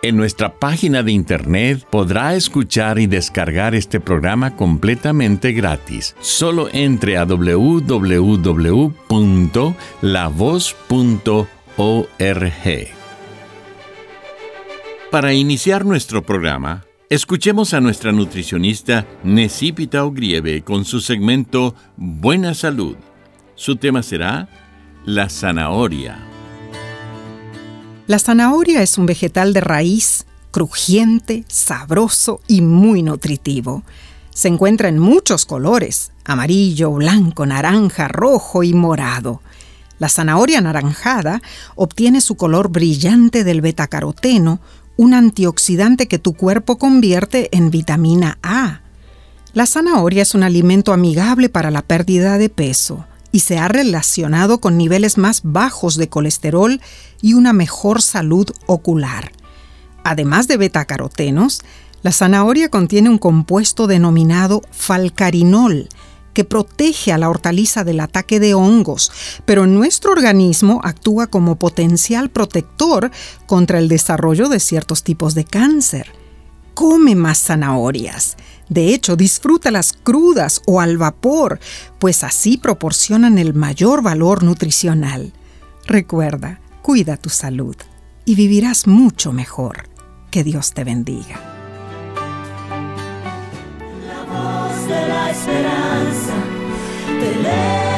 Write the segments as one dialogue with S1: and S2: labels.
S1: En nuestra página de internet podrá escuchar y descargar este programa completamente gratis. Solo entre a www.lavoz.org. Para iniciar nuestro programa, escuchemos a nuestra nutricionista Necipita Ogrieve con su segmento Buena Salud. Su tema será la zanahoria.
S2: La zanahoria es un vegetal de raíz, crujiente, sabroso y muy nutritivo. Se encuentra en muchos colores, amarillo, blanco, naranja, rojo y morado. La zanahoria anaranjada obtiene su color brillante del betacaroteno, un antioxidante que tu cuerpo convierte en vitamina A. La zanahoria es un alimento amigable para la pérdida de peso y se ha relacionado con niveles más bajos de colesterol y una mejor salud ocular. Además de betacarotenos, la zanahoria contiene un compuesto denominado falcarinol, que protege a la hortaliza del ataque de hongos, pero en nuestro organismo actúa como potencial protector contra el desarrollo de ciertos tipos de cáncer. Come más zanahorias. De hecho, disfrútalas crudas o al vapor, pues así proporcionan el mayor valor nutricional. Recuerda, cuida tu salud y vivirás mucho mejor. Que Dios te bendiga.
S3: La voz de la esperanza te eleva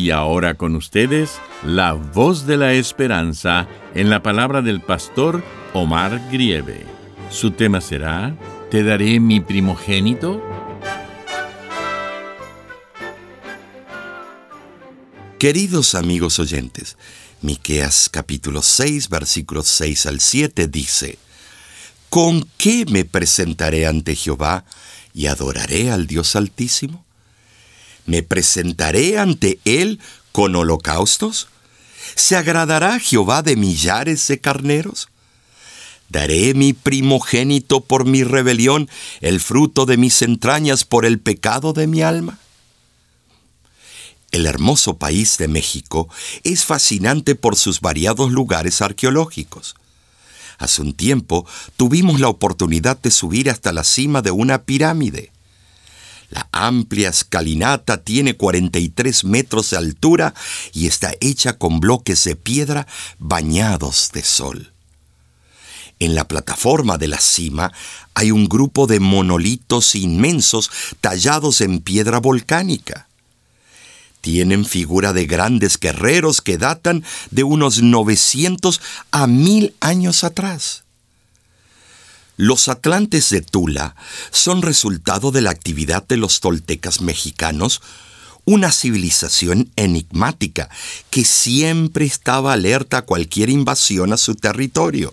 S1: Y ahora con ustedes, la voz de la esperanza en la palabra del pastor Omar Grieve. Su tema será, ¿Te daré mi primogénito?
S4: Queridos amigos oyentes, Miqueas capítulo 6, versículos 6 al 7 dice: ¿Con qué me presentaré ante Jehová y adoraré al Dios Altísimo? ¿Me presentaré ante él con holocaustos? ¿Se agradará Jehová de millares de carneros? Daré mi primogénito por mi rebelión, el fruto de mis entrañas por el pecado de mi alma. El hermoso país de México es fascinante por sus variados lugares arqueológicos. Hace un tiempo tuvimos la oportunidad de subir hasta la cima de una pirámide. La amplia escalinata tiene 43 metros de altura y está hecha con bloques de piedra bañados de sol. En la plataforma de la cima hay un grupo de monolitos inmensos tallados en piedra volcánica. Tienen figura de grandes guerreros que datan de unos 900 a 1000 años atrás. Los atlantes de Tula son resultado de la actividad de los toltecas mexicanos, una civilización enigmática que siempre estaba alerta a cualquier invasión a su territorio.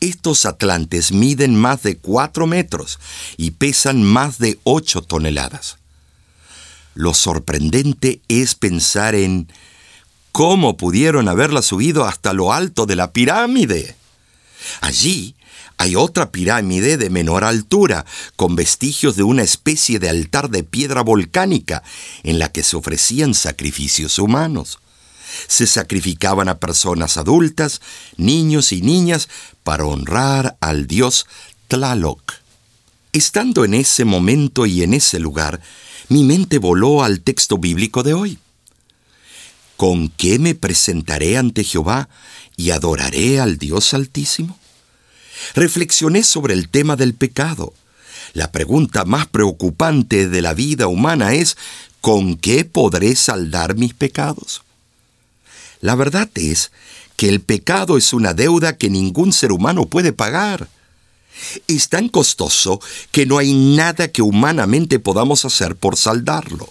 S4: Estos atlantes miden más de 4 metros y pesan más de 8 toneladas. Lo sorprendente es pensar en cómo pudieron haberla subido hasta lo alto de la pirámide. Allí hay otra pirámide de menor altura, con vestigios de una especie de altar de piedra volcánica, en la que se ofrecían sacrificios humanos. Se sacrificaban a personas adultas, niños y niñas, para honrar al dios Tlaloc. Estando en ese momento y en ese lugar, mi mente voló al texto bíblico de hoy. ¿Con qué me presentaré ante Jehová y adoraré al Dios Altísimo? Reflexioné sobre el tema del pecado. La pregunta más preocupante de la vida humana es, ¿con qué podré saldar mis pecados? La verdad es que el pecado es una deuda que ningún ser humano puede pagar. Es tan costoso que no hay nada que humanamente podamos hacer por saldarlo.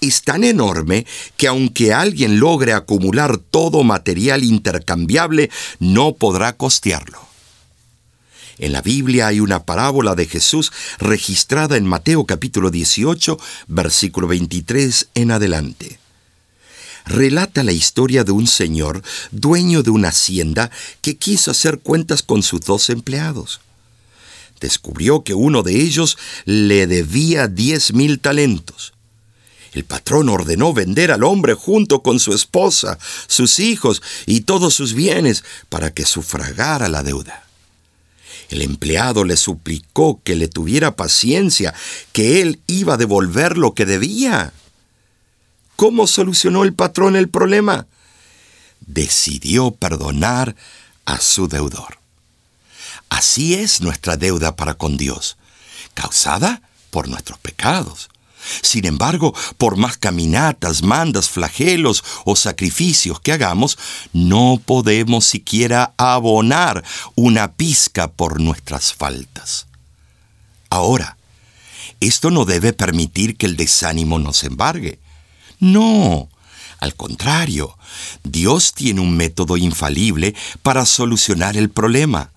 S4: Es tan enorme que aunque alguien logre acumular todo material intercambiable, no podrá costearlo. En la Biblia hay una parábola de Jesús registrada en Mateo capítulo 18, versículo 23 en adelante relata la historia de un señor, dueño de una hacienda, que quiso hacer cuentas con sus dos empleados. Descubrió que uno de ellos le debía diez mil talentos. El patrón ordenó vender al hombre junto con su esposa, sus hijos y todos sus bienes para que sufragara la deuda. El empleado le suplicó que le tuviera paciencia, que él iba a devolver lo que debía. ¿Cómo solucionó el patrón el problema? Decidió perdonar a su deudor. Así es nuestra deuda para con Dios, causada por nuestros pecados. Sin embargo, por más caminatas, mandas, flagelos o sacrificios que hagamos, no podemos siquiera abonar una pizca por nuestras faltas. Ahora, esto no debe permitir que el desánimo nos embargue. No, al contrario, Dios tiene un método infalible para solucionar el problema.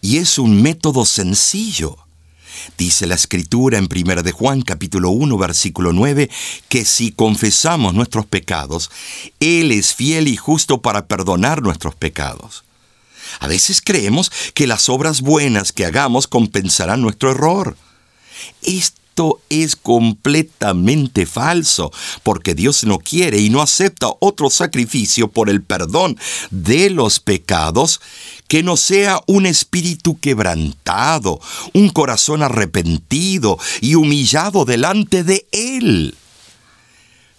S4: Y es un método sencillo. Dice la escritura en 1 de Juan capítulo 1 versículo 9 que si confesamos nuestros pecados, Él es fiel y justo para perdonar nuestros pecados. A veces creemos que las obras buenas que hagamos compensarán nuestro error. Esto es completamente falso, porque Dios no quiere y no acepta otro sacrificio por el perdón de los pecados que no sea un espíritu quebrantado, un corazón arrepentido y humillado delante de Él.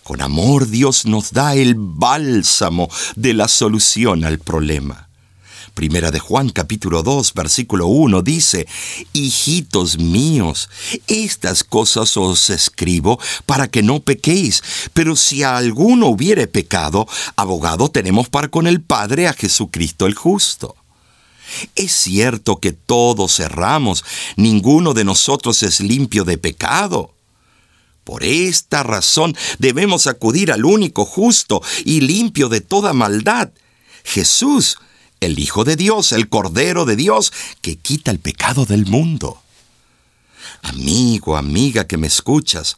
S4: Con amor Dios nos da el bálsamo de la solución al problema. Primera de Juan capítulo 2 versículo 1 dice, Hijitos míos, estas cosas os escribo para que no pequéis, pero si a alguno hubiere pecado, abogado tenemos para con el Padre a Jesucristo el justo. Es cierto que todos erramos, ninguno de nosotros es limpio de pecado. Por esta razón debemos acudir al único justo y limpio de toda maldad, Jesús, el Hijo de Dios, el Cordero de Dios, que quita el pecado del mundo. Amigo, amiga que me escuchas,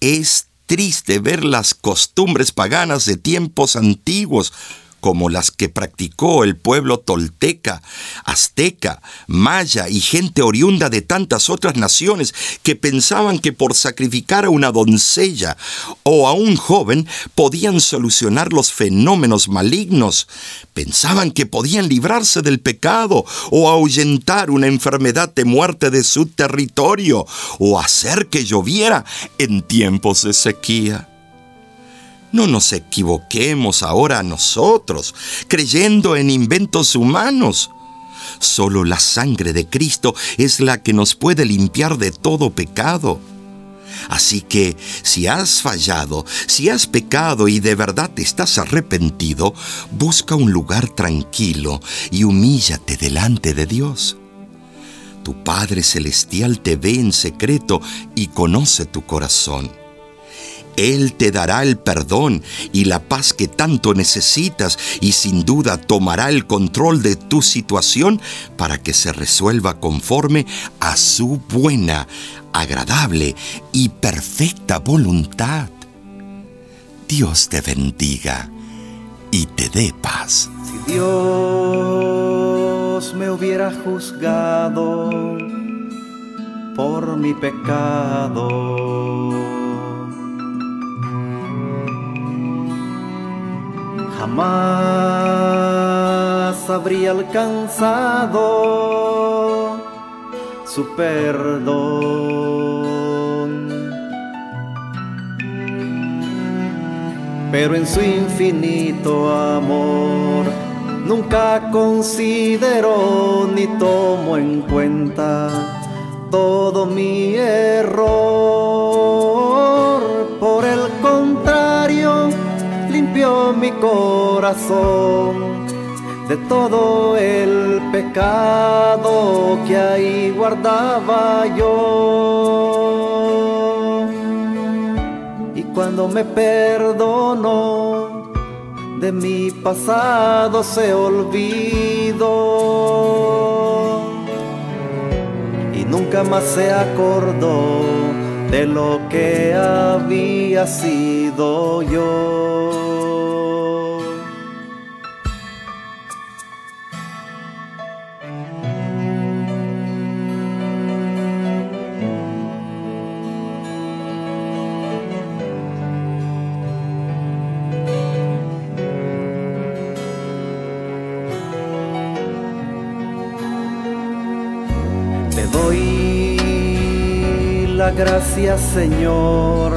S4: es triste ver las costumbres paganas de tiempos antiguos como las que practicó el pueblo tolteca, azteca, maya y gente oriunda de tantas otras naciones que pensaban que por sacrificar a una doncella o a un joven podían solucionar los fenómenos malignos. Pensaban que podían librarse del pecado o ahuyentar una enfermedad de muerte de su territorio o hacer que lloviera en tiempos de sequía. No nos equivoquemos ahora nosotros, creyendo en inventos humanos. Solo la sangre de Cristo es la que nos puede limpiar de todo pecado. Así que si has fallado, si has pecado y de verdad estás arrepentido, busca un lugar tranquilo y humíllate delante de Dios. Tu Padre Celestial te ve en secreto y conoce tu corazón. Él te dará el perdón y la paz que tanto necesitas y sin duda tomará el control de tu situación para que se resuelva conforme a su buena, agradable y perfecta voluntad. Dios te bendiga y te dé paz.
S5: Si Dios me hubiera juzgado por mi pecado, jamás habría alcanzado su perdón. pero en su infinito amor nunca considero ni tomo en cuenta todo mi error. Mi corazón de todo el pecado que ahí guardaba yo. Y cuando me perdonó, de mi pasado se olvidó. Y nunca más se acordó de lo que había sido yo. Gracias Señor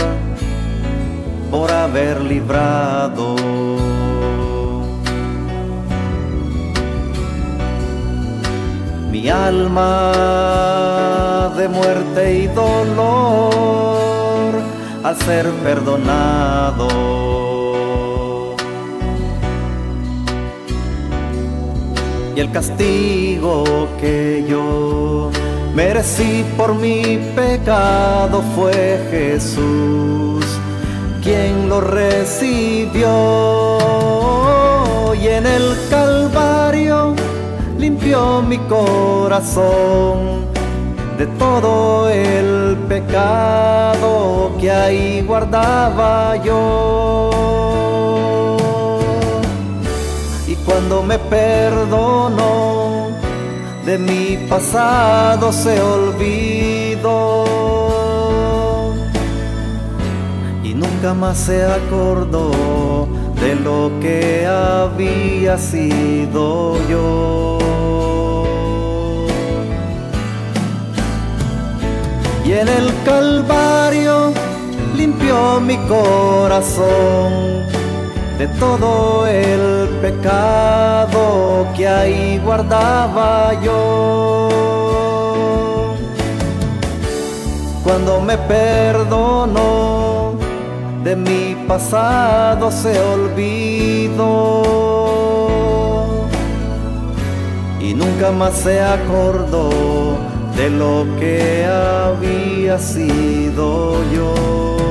S5: por haber librado mi alma de muerte y dolor al ser perdonado. Y el castigo que yo merecí por mi pecado fue Jesús quien lo recibió y en el Calvario limpió mi corazón de todo el pecado que ahí guardaba yo. Y cuando me perdonó, de mi pasado se olvidó y nunca más se acordó de lo que había sido yo. Y en el Calvario limpió mi corazón de todo el pecado que ahí guardaba yo. Cuando me perdonó, de mi pasado se olvidó y nunca más se acordó de lo que había sido yo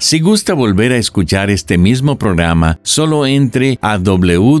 S1: Si gusta volver a escuchar este mismo programa, solo entre a www.lavoz.org.